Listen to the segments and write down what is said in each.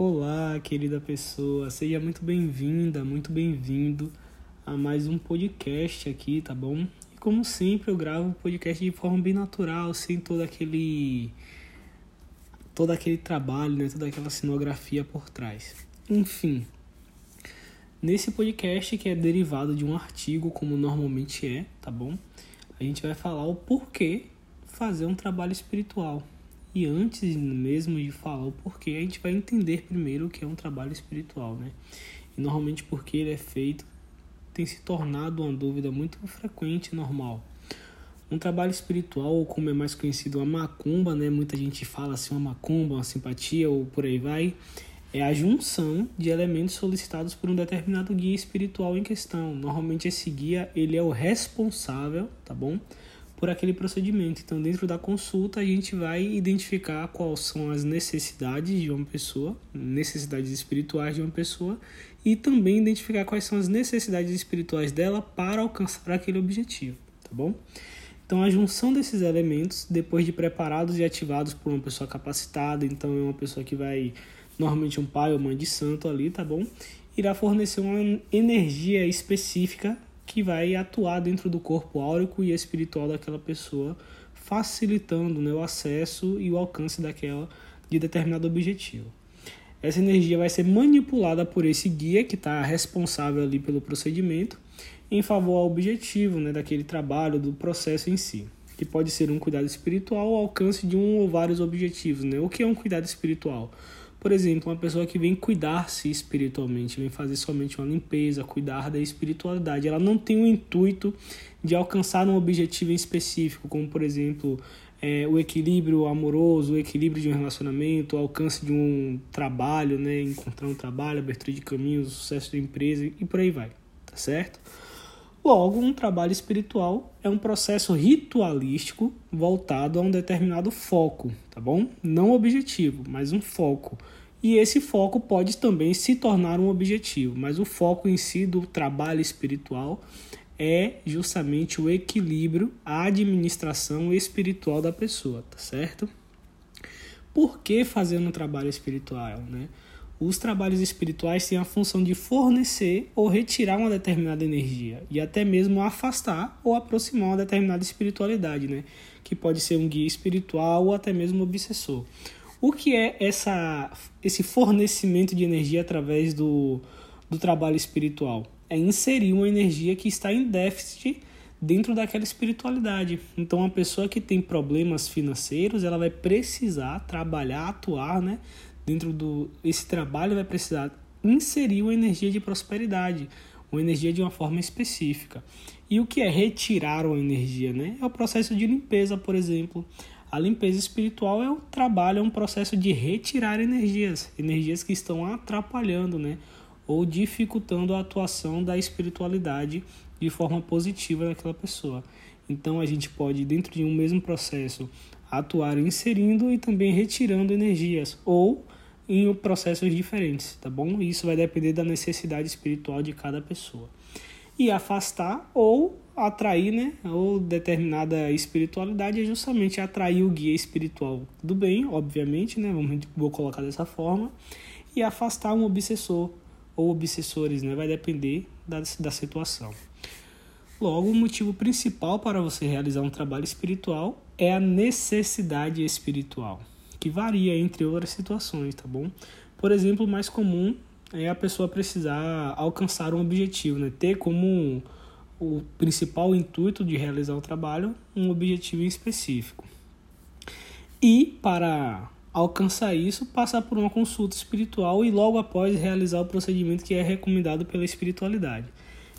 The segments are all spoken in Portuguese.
Olá, querida pessoa, seja muito bem-vinda, muito bem-vindo a mais um podcast aqui, tá bom? E como sempre, eu gravo o podcast de forma bem natural, sem todo aquele todo aquele trabalho, né, toda aquela cenografia por trás. Enfim, nesse podcast que é derivado de um artigo, como normalmente é, tá bom? A gente vai falar o porquê fazer um trabalho espiritual. E antes mesmo de falar o porquê, a gente vai entender primeiro o que é um trabalho espiritual, né? E normalmente porque ele é feito tem se tornado uma dúvida muito frequente e normal. Um trabalho espiritual, ou como é mais conhecido, a macumba, né? Muita gente fala assim, uma macumba, uma simpatia ou por aí vai. É a junção de elementos solicitados por um determinado guia espiritual em questão. Normalmente esse guia, ele é o responsável, tá bom? Por aquele procedimento. Então, dentro da consulta, a gente vai identificar quais são as necessidades de uma pessoa, necessidades espirituais de uma pessoa, e também identificar quais são as necessidades espirituais dela para alcançar aquele objetivo, tá bom? Então, a junção desses elementos, depois de preparados e ativados por uma pessoa capacitada, então é uma pessoa que vai, normalmente um pai ou mãe de santo ali, tá bom? Irá fornecer uma energia específica que vai atuar dentro do corpo áurico e espiritual daquela pessoa, facilitando né, o acesso e o alcance daquela de determinado objetivo. Essa energia vai ser manipulada por esse guia que está responsável ali pelo procedimento em favor ao objetivo né, daquele trabalho, do processo em si, que pode ser um cuidado espiritual ao alcance de um ou vários objetivos. Né? O que é um cuidado espiritual? Por exemplo, uma pessoa que vem cuidar-se espiritualmente, vem fazer somente uma limpeza, cuidar da espiritualidade, ela não tem o intuito de alcançar um objetivo específico, como por exemplo é, o equilíbrio amoroso, o equilíbrio de um relacionamento, o alcance de um trabalho, né, encontrar um trabalho, abertura de caminhos, sucesso da empresa e por aí vai, tá certo? Logo, um trabalho espiritual é um processo ritualístico voltado a um determinado foco, tá bom? Não objetivo, mas um foco. E esse foco pode também se tornar um objetivo, mas o foco em si do trabalho espiritual é justamente o equilíbrio, a administração espiritual da pessoa, tá certo? Por que fazer um trabalho espiritual, né? Os trabalhos espirituais têm a função de fornecer ou retirar uma determinada energia e até mesmo afastar ou aproximar uma determinada espiritualidade, né? Que pode ser um guia espiritual ou até mesmo um obsessor. O que é essa, esse fornecimento de energia através do, do trabalho espiritual? É inserir uma energia que está em déficit dentro daquela espiritualidade. Então, uma pessoa que tem problemas financeiros, ela vai precisar trabalhar, atuar, né, dentro do esse trabalho vai precisar inserir uma energia de prosperidade, uma energia de uma forma específica. E o que é retirar uma energia, né? É o processo de limpeza, por exemplo. A limpeza espiritual é um trabalho, é um processo de retirar energias, energias que estão atrapalhando, né? Ou dificultando a atuação da espiritualidade de forma positiva naquela pessoa. Então a gente pode, dentro de um mesmo processo, atuar inserindo e também retirando energias, ou em processos diferentes, tá bom? Isso vai depender da necessidade espiritual de cada pessoa. E afastar ou atrair, né? Ou determinada espiritualidade é justamente atrair o guia espiritual do bem, obviamente, né? Vamos, vou colocar dessa forma. E afastar um obsessor ou obsessores, né? Vai depender da, da situação. Logo, o motivo principal para você realizar um trabalho espiritual é a necessidade espiritual que varia entre outras situações, tá bom? Por exemplo, o mais comum é a pessoa precisar alcançar um objetivo, né? Ter como o principal intuito de realizar o trabalho um objetivo específico. E para alcançar isso, passar por uma consulta espiritual e logo após realizar o procedimento que é recomendado pela espiritualidade.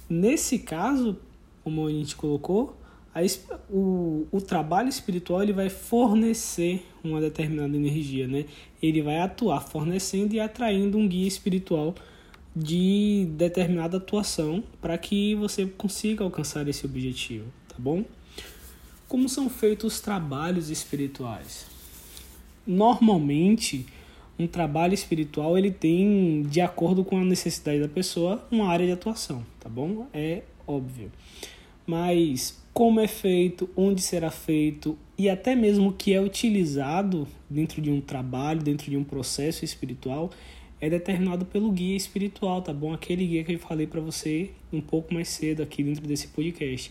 Nesse caso, como a gente colocou, a, o, o trabalho espiritual ele vai fornecer uma determinada energia, né? Ele vai atuar fornecendo e atraindo um guia espiritual de determinada atuação para que você consiga alcançar esse objetivo, tá bom? Como são feitos os trabalhos espirituais? Normalmente, um trabalho espiritual ele tem, de acordo com a necessidade da pessoa, uma área de atuação, tá bom? É óbvio. Mas como é feito, onde será feito e até mesmo o que é utilizado dentro de um trabalho, dentro de um processo espiritual, é determinado pelo guia espiritual, tá bom? Aquele guia que eu falei para você um pouco mais cedo aqui dentro desse podcast.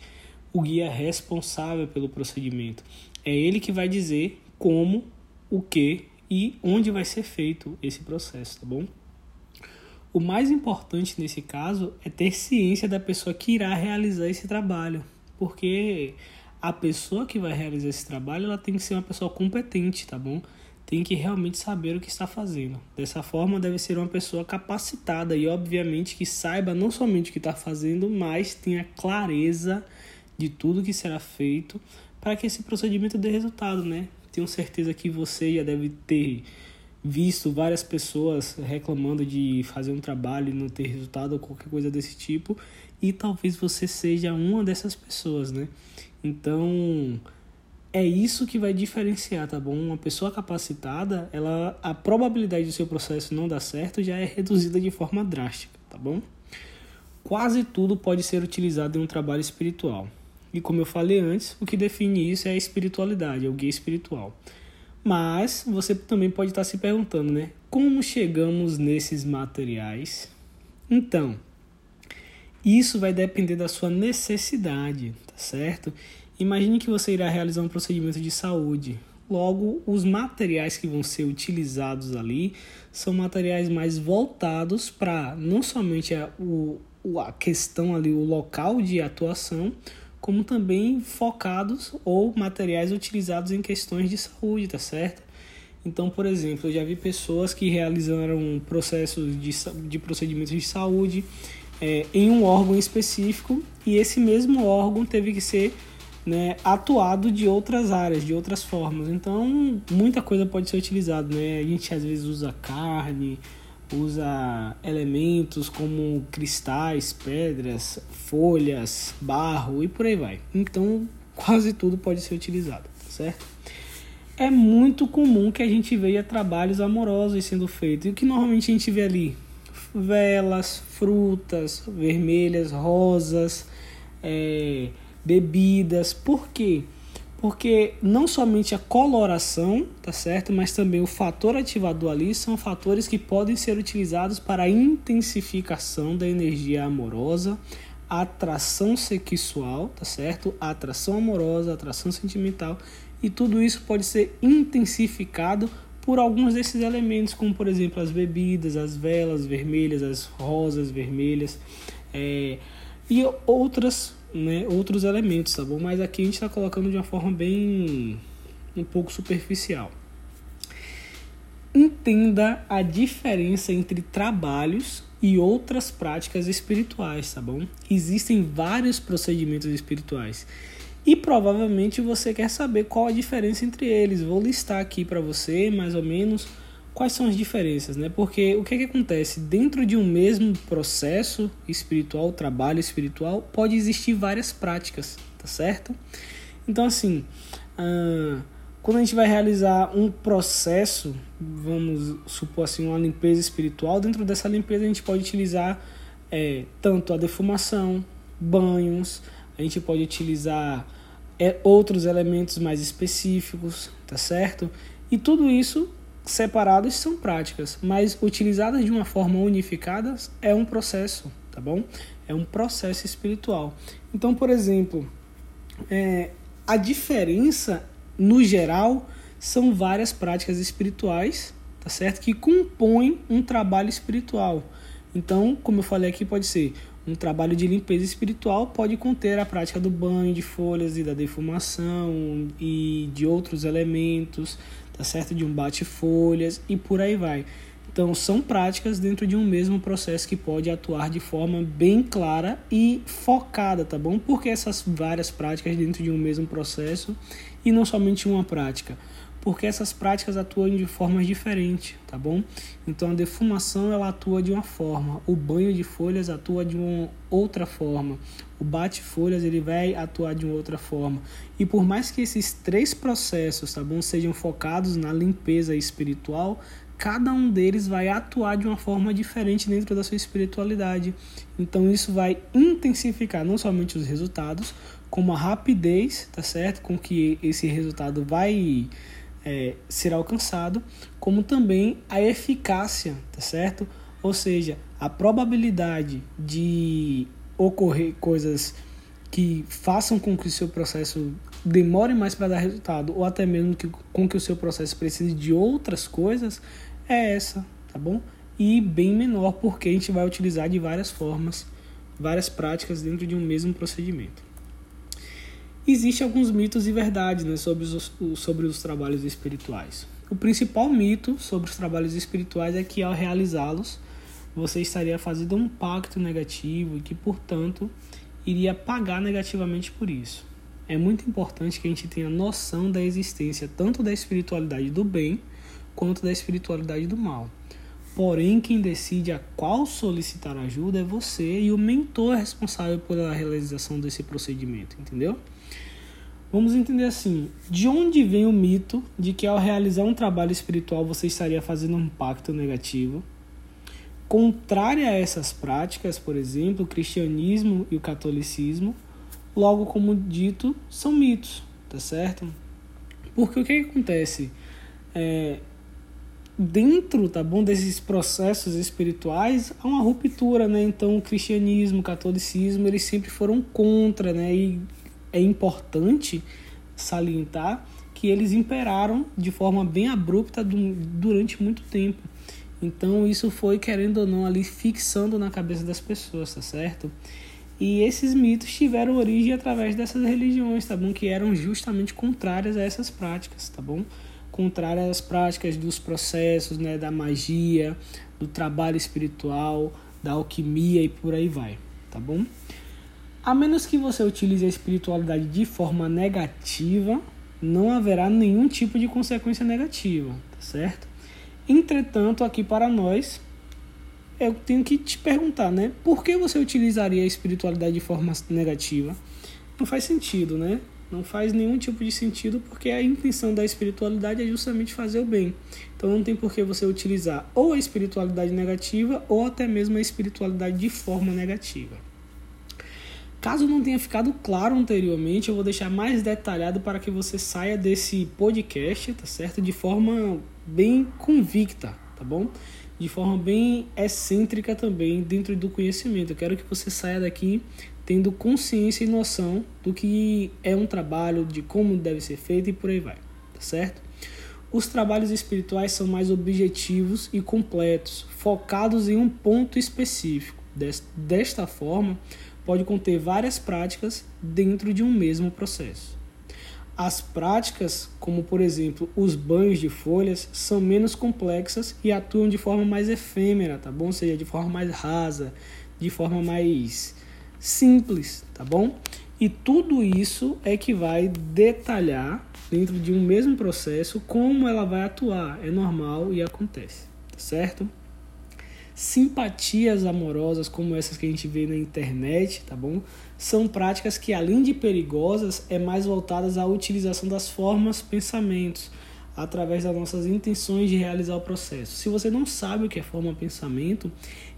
O guia responsável pelo procedimento. É ele que vai dizer como, o que e onde vai ser feito esse processo, tá bom? O mais importante nesse caso é ter ciência da pessoa que irá realizar esse trabalho, porque a pessoa que vai realizar esse trabalho ela tem que ser uma pessoa competente, tá bom? Tem que realmente saber o que está fazendo. Dessa forma, deve ser uma pessoa capacitada e, obviamente, que saiba não somente o que está fazendo, mas tenha clareza de tudo que será feito para que esse procedimento dê resultado, né? Tenho certeza que você já deve ter visto várias pessoas reclamando de fazer um trabalho e não ter resultado ou qualquer coisa desse tipo, e talvez você seja uma dessas pessoas, né? Então, é isso que vai diferenciar, tá bom? Uma pessoa capacitada, ela a probabilidade do seu processo não dar certo já é reduzida de forma drástica, tá bom? Quase tudo pode ser utilizado em um trabalho espiritual. E como eu falei antes, o que define isso é a espiritualidade, é o guia espiritual. Mas você também pode estar se perguntando, né? Como chegamos nesses materiais? Então, isso vai depender da sua necessidade, tá certo? Imagine que você irá realizar um procedimento de saúde. Logo, os materiais que vão ser utilizados ali são materiais mais voltados para não somente a, o, a questão ali, o local de atuação, como também focados ou materiais utilizados em questões de saúde, tá certo? Então, por exemplo, eu já vi pessoas que realizaram processos de, de procedimentos de saúde é, em um órgão específico e esse mesmo órgão teve que ser né, atuado de outras áreas, de outras formas. Então, muita coisa pode ser utilizada, né? A gente às vezes usa carne, usa elementos como cristais, pedras, folhas, barro e por aí vai. Então, quase tudo pode ser utilizado, certo? É muito comum que a gente veja trabalhos amorosos sendo feitos. E o que normalmente a gente vê ali? Velas, frutas vermelhas, rosas, é, bebidas. Por quê? Porque não somente a coloração, tá certo? Mas também o fator ativador ali são fatores que podem ser utilizados para a intensificação da energia amorosa, atração sexual, tá certo? Atração amorosa, atração sentimental, e tudo isso pode ser intensificado por alguns desses elementos, como por exemplo as bebidas, as velas vermelhas, as rosas vermelhas, é, e outras né, outros elementos, tá bom? Mas aqui a gente está colocando de uma forma bem um pouco superficial. Entenda a diferença entre trabalhos e outras práticas espirituais, tá bom? Existem vários procedimentos espirituais e provavelmente você quer saber qual a diferença entre eles. Vou listar aqui para você mais ou menos quais são as diferenças, né? Porque o que, é que acontece? Dentro de um mesmo processo espiritual, trabalho espiritual, pode existir várias práticas, tá certo? Então, assim, uh, quando a gente vai realizar um processo, vamos supor assim, uma limpeza espiritual, dentro dessa limpeza a gente pode utilizar é, tanto a defumação, banhos, a gente pode utilizar outros elementos mais específicos, tá certo? E tudo isso separadas são práticas, mas utilizadas de uma forma unificada é um processo, tá bom? É um processo espiritual. Então, por exemplo, é, a diferença no geral são várias práticas espirituais, tá certo? Que compõem um trabalho espiritual. Então, como eu falei aqui, pode ser um trabalho de limpeza espiritual, pode conter a prática do banho de folhas e da defumação e de outros elementos, tá certo? De um bate-folhas e por aí vai. Então, são práticas dentro de um mesmo processo que pode atuar de forma bem clara e focada, tá bom? Porque essas várias práticas dentro de um mesmo processo e não somente uma prática porque essas práticas atuam de formas diferentes, tá bom? Então a defumação ela atua de uma forma, o banho de folhas atua de uma outra forma, o bate-folhas ele vai atuar de uma outra forma. E por mais que esses três processos, tá bom, sejam focados na limpeza espiritual, cada um deles vai atuar de uma forma diferente dentro da sua espiritualidade. Então isso vai intensificar não somente os resultados, como a rapidez, tá certo? Com que esse resultado vai é, ser alcançado, como também a eficácia, tá certo? Ou seja, a probabilidade de ocorrer coisas que façam com que o seu processo demore mais para dar resultado, ou até mesmo que, com que o seu processo precise de outras coisas, é essa, tá bom? E bem menor, porque a gente vai utilizar de várias formas, várias práticas dentro de um mesmo procedimento. Existem alguns mitos e verdades né, sobre, os, sobre os trabalhos espirituais. O principal mito sobre os trabalhos espirituais é que ao realizá-los, você estaria fazendo um pacto negativo e que, portanto, iria pagar negativamente por isso. É muito importante que a gente tenha noção da existência tanto da espiritualidade do bem quanto da espiritualidade do mal. Porém, quem decide a qual solicitar ajuda é você e o mentor responsável pela realização desse procedimento, entendeu? Vamos entender assim: de onde vem o mito de que ao realizar um trabalho espiritual você estaria fazendo um pacto negativo? Contrária a essas práticas, por exemplo, o cristianismo e o catolicismo, logo como dito, são mitos, tá certo? Porque o que, que acontece? É, dentro, tá bom, desses processos espirituais, há uma ruptura, né? Então, o cristianismo, o catolicismo, eles sempre foram contra, né? E é importante salientar que eles imperaram de forma bem abrupta durante muito tempo. Então isso foi, querendo ou não, ali fixando na cabeça das pessoas, tá certo? E esses mitos tiveram origem através dessas religiões, tá bom? Que eram justamente contrárias a essas práticas, tá bom? Contrárias às práticas dos processos, né? Da magia, do trabalho espiritual, da alquimia e por aí vai, tá bom? A menos que você utilize a espiritualidade de forma negativa, não haverá nenhum tipo de consequência negativa, tá certo? Entretanto, aqui para nós, eu tenho que te perguntar, né? Por que você utilizaria a espiritualidade de forma negativa? Não faz sentido, né? Não faz nenhum tipo de sentido porque a intenção da espiritualidade é justamente fazer o bem. Então não tem por que você utilizar ou a espiritualidade negativa ou até mesmo a espiritualidade de forma negativa. Caso não tenha ficado claro anteriormente, eu vou deixar mais detalhado para que você saia desse podcast, tá certo? De forma bem convicta, tá bom? De forma bem excêntrica também dentro do conhecimento. Eu quero que você saia daqui tendo consciência e noção do que é um trabalho, de como deve ser feito e por aí vai, tá certo? Os trabalhos espirituais são mais objetivos e completos, focados em um ponto específico. Desta forma, pode conter várias práticas dentro de um mesmo processo. As práticas, como por exemplo os banhos de folhas, são menos complexas e atuam de forma mais efêmera, tá bom? Ou seja, de forma mais rasa, de forma mais simples, tá bom? E tudo isso é que vai detalhar dentro de um mesmo processo como ela vai atuar. É normal e acontece, tá certo? Simpatias amorosas como essas que a gente vê na internet, tá bom? São práticas que, além de perigosas, é mais voltadas à utilização das formas, pensamentos, através das nossas intenções de realizar o processo. Se você não sabe o que é forma pensamento,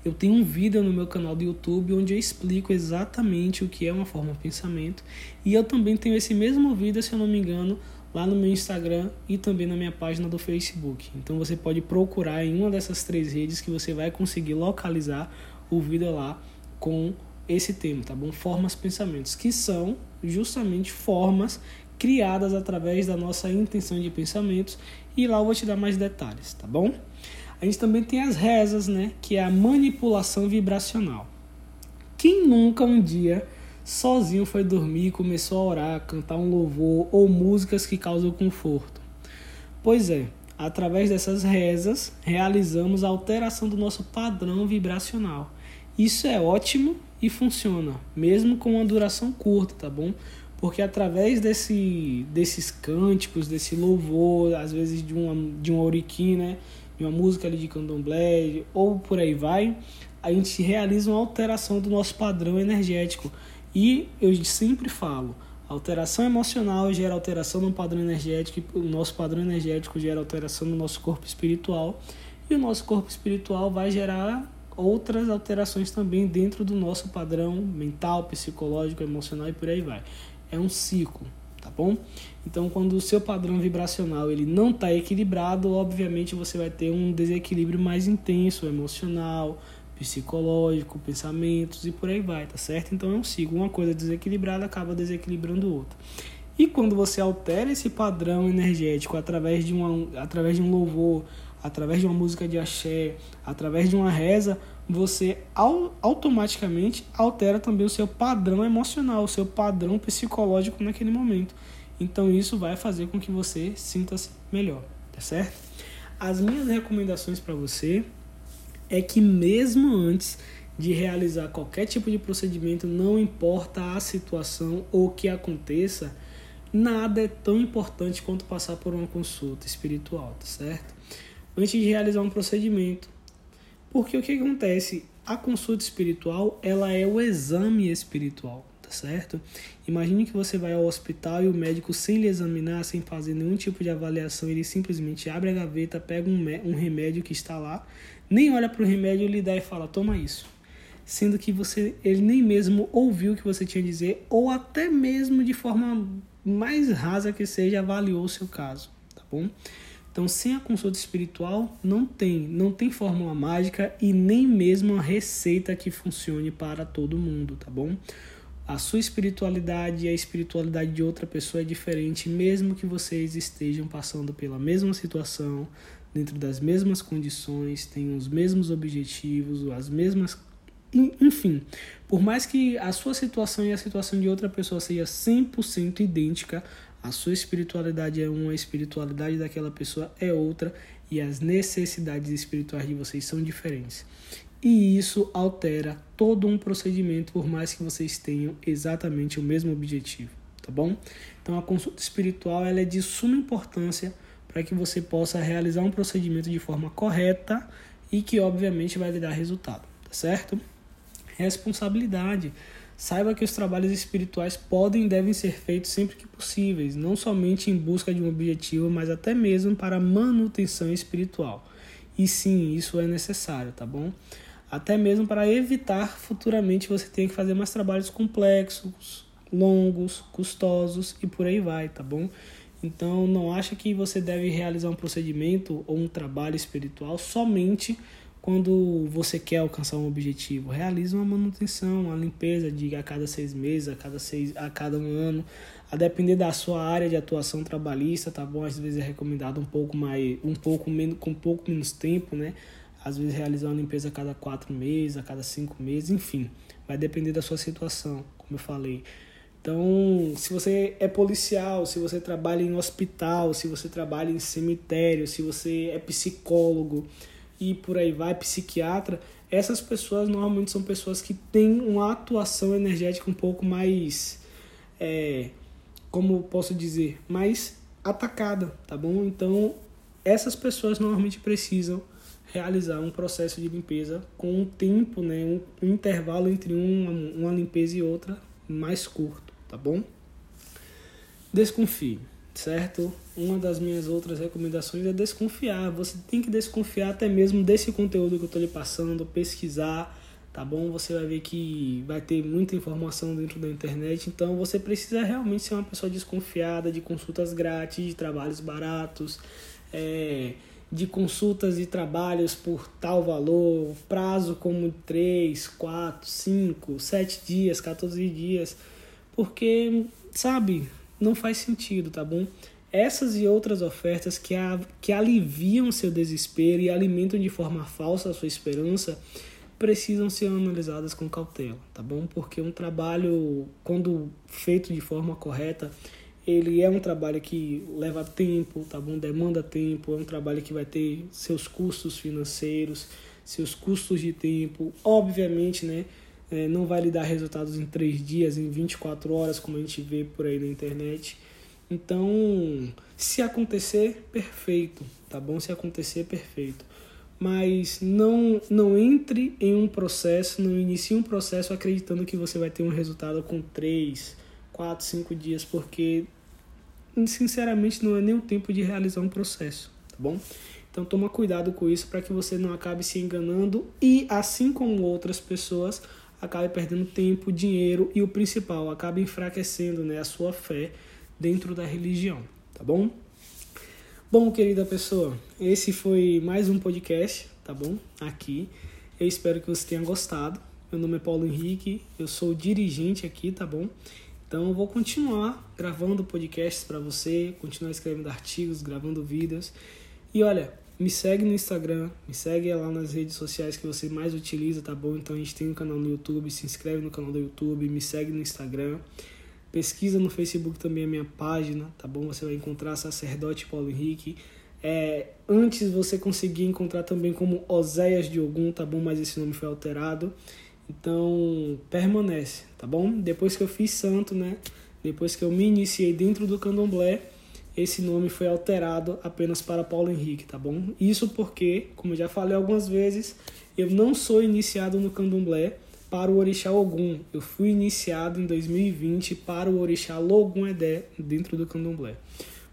eu tenho um vídeo no meu canal do YouTube onde eu explico exatamente o que é uma forma pensamento. E eu também tenho esse mesmo vídeo, se eu não me engano, lá no meu Instagram e também na minha página do Facebook. Então você pode procurar em uma dessas três redes que você vai conseguir localizar o vídeo lá com esse tema, tá bom? Formas pensamentos, que são justamente formas criadas através da nossa intenção de pensamentos e lá eu vou te dar mais detalhes, tá bom? A gente também tem as rezas, né, que é a manipulação vibracional. Quem nunca um dia sozinho foi dormir e começou a orar, cantar um louvor ou músicas que causam conforto? Pois é, através dessas rezas realizamos a alteração do nosso padrão vibracional. Isso é ótimo e funciona, mesmo com uma duração curta, tá bom? Porque através desse, desses cânticos, desse louvor, às vezes de uma, de uma oriquim, né? De uma música ali de candomblé, ou por aí vai, a gente realiza uma alteração do nosso padrão energético. E eu sempre falo, alteração emocional gera alteração no padrão energético, o nosso padrão energético gera alteração no nosso corpo espiritual, e o nosso corpo espiritual vai gerar outras alterações também dentro do nosso padrão mental, psicológico, emocional e por aí vai. É um ciclo, tá bom? Então, quando o seu padrão vibracional ele não está equilibrado, obviamente você vai ter um desequilíbrio mais intenso, emocional, psicológico, pensamentos e por aí vai, tá certo? Então é um ciclo, uma coisa desequilibrada acaba desequilibrando outra. E quando você altera esse padrão energético através de, uma, através de um louvor, através de uma música de axé, através de uma reza, você automaticamente altera também o seu padrão emocional, o seu padrão psicológico naquele momento. Então isso vai fazer com que você sinta-se melhor, tá certo? As minhas recomendações para você é que mesmo antes de realizar qualquer tipo de procedimento, não importa a situação ou o que aconteça, nada é tão importante quanto passar por uma consulta espiritual, tá certo? Antes de realizar um procedimento. Porque o que acontece? A consulta espiritual, ela é o exame espiritual, tá certo? Imagine que você vai ao hospital e o médico, sem lhe examinar, sem fazer nenhum tipo de avaliação, ele simplesmente abre a gaveta, pega um, um remédio que está lá, nem olha para o remédio, lhe dá e fala: toma isso. Sendo que você, ele nem mesmo ouviu o que você tinha a dizer, ou até mesmo de forma mais rasa que seja, avaliou o seu caso, tá bom? Então, sem a consulta espiritual, não tem, não tem fórmula mágica e nem mesmo uma receita que funcione para todo mundo, tá bom? A sua espiritualidade e a espiritualidade de outra pessoa é diferente, mesmo que vocês estejam passando pela mesma situação, dentro das mesmas condições, têm os mesmos objetivos, as mesmas. Enfim, por mais que a sua situação e a situação de outra pessoa seja 100% idêntica, a sua espiritualidade é uma, a espiritualidade daquela pessoa é outra e as necessidades espirituais de vocês são diferentes. E isso altera todo um procedimento, por mais que vocês tenham exatamente o mesmo objetivo, tá bom? Então a consulta espiritual ela é de suma importância para que você possa realizar um procedimento de forma correta e que obviamente vai lhe dar resultado, tá certo? Responsabilidade. Saiba que os trabalhos espirituais podem e devem ser feitos sempre que possíveis, não somente em busca de um objetivo, mas até mesmo para manutenção espiritual. E sim, isso é necessário, tá bom? Até mesmo para evitar futuramente você ter que fazer mais trabalhos complexos, longos, custosos e por aí vai, tá bom? Então, não acha que você deve realizar um procedimento ou um trabalho espiritual somente quando você quer alcançar um objetivo. Realize uma manutenção, uma limpeza de a cada seis meses, a cada, seis, a cada um ano. A depender da sua área de atuação trabalhista, tá bom? Às vezes é recomendado um pouco mais, um pouco menos, com um pouco menos tempo, né? Às vezes realizar uma limpeza a cada quatro meses, a cada cinco meses, enfim. Vai depender da sua situação, como eu falei. Então, se você é policial, se você trabalha em hospital, se você trabalha em cemitério, se você é psicólogo e por aí vai, psiquiatra, essas pessoas normalmente são pessoas que têm uma atuação energética um pouco mais, é, como posso dizer, mais atacada, tá bom? Então, essas pessoas normalmente precisam realizar um processo de limpeza com um tempo, né, um, intervalo entre uma, uma limpeza e outra mais curto tá bom? Desconfie, certo? Uma das minhas outras recomendações é desconfiar. Você tem que desconfiar até mesmo desse conteúdo que eu estou lhe passando, pesquisar, tá bom? Você vai ver que vai ter muita informação dentro da internet, então você precisa realmente ser uma pessoa desconfiada de consultas grátis, de trabalhos baratos, é, de consultas e trabalhos por tal valor, prazo como 3, 4, 5, 7 dias, 14 dias porque, sabe, não faz sentido, tá bom? Essas e outras ofertas que, a, que aliviam seu desespero e alimentam de forma falsa a sua esperança precisam ser analisadas com cautela, tá bom? Porque um trabalho, quando feito de forma correta, ele é um trabalho que leva tempo, tá bom? Demanda tempo, é um trabalho que vai ter seus custos financeiros, seus custos de tempo, obviamente, né? É, não vai lhe dar resultados em 3 dias, em 24 horas, como a gente vê por aí na internet. Então, se acontecer, perfeito, tá bom? Se acontecer, perfeito. Mas não, não entre em um processo, não inicie um processo acreditando que você vai ter um resultado com 3, 4, 5 dias, porque sinceramente não é nem o tempo de realizar um processo, tá bom? Então toma cuidado com isso para que você não acabe se enganando e assim como outras pessoas acabe perdendo tempo, dinheiro e o principal, acaba enfraquecendo né, a sua fé dentro da religião, tá bom? Bom, querida pessoa, esse foi mais um podcast, tá bom? Aqui. Eu espero que você tenha gostado. Meu nome é Paulo Henrique, eu sou dirigente aqui, tá bom? Então eu vou continuar gravando podcasts para você, continuar escrevendo artigos, gravando vídeos. E olha, me segue no Instagram, me segue lá nas redes sociais que você mais utiliza, tá bom? Então a gente tem um canal no YouTube, se inscreve no canal do YouTube, me segue no Instagram. Pesquisa no Facebook também a minha página, tá bom? Você vai encontrar Sacerdote Paulo Henrique. É, antes você conseguia encontrar também como Oséias de Ogum, tá bom? Mas esse nome foi alterado. Então, permanece, tá bom? Depois que eu fiz santo, né? Depois que eu me iniciei dentro do candomblé, esse nome foi alterado apenas para Paulo Henrique, tá bom? Isso porque, como eu já falei algumas vezes, eu não sou iniciado no candomblé para o Orixá Ogum. Eu fui iniciado em 2020 para o Orixá Logum Edé dentro do candomblé.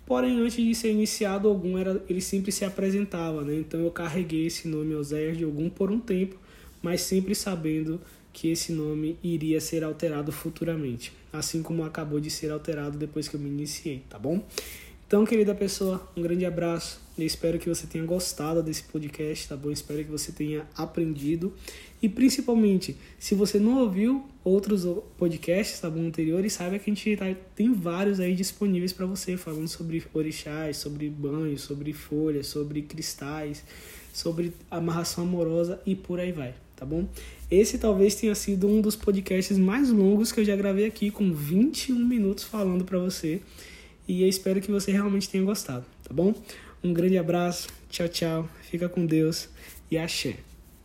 Porém, antes de ser iniciado, Ogum era, ele sempre se apresentava, né? Então eu carreguei esse nome Oséias de Ogum por um tempo mas sempre sabendo que esse nome iria ser alterado futuramente, assim como acabou de ser alterado depois que eu me iniciei, tá bom? Então, querida pessoa, um grande abraço. Eu espero que você tenha gostado desse podcast, tá bom? Espero que você tenha aprendido. E principalmente, se você não ouviu outros podcasts, tá bom, anteriores, saiba que a gente tá, tem vários aí disponíveis para você, falando sobre orixás, sobre banhos, sobre folhas, sobre cristais, sobre amarração amorosa e por aí vai tá bom? Esse talvez tenha sido um dos podcasts mais longos que eu já gravei aqui, com 21 minutos falando para você. E eu espero que você realmente tenha gostado, tá bom? Um grande abraço, tchau, tchau, fica com Deus e axé.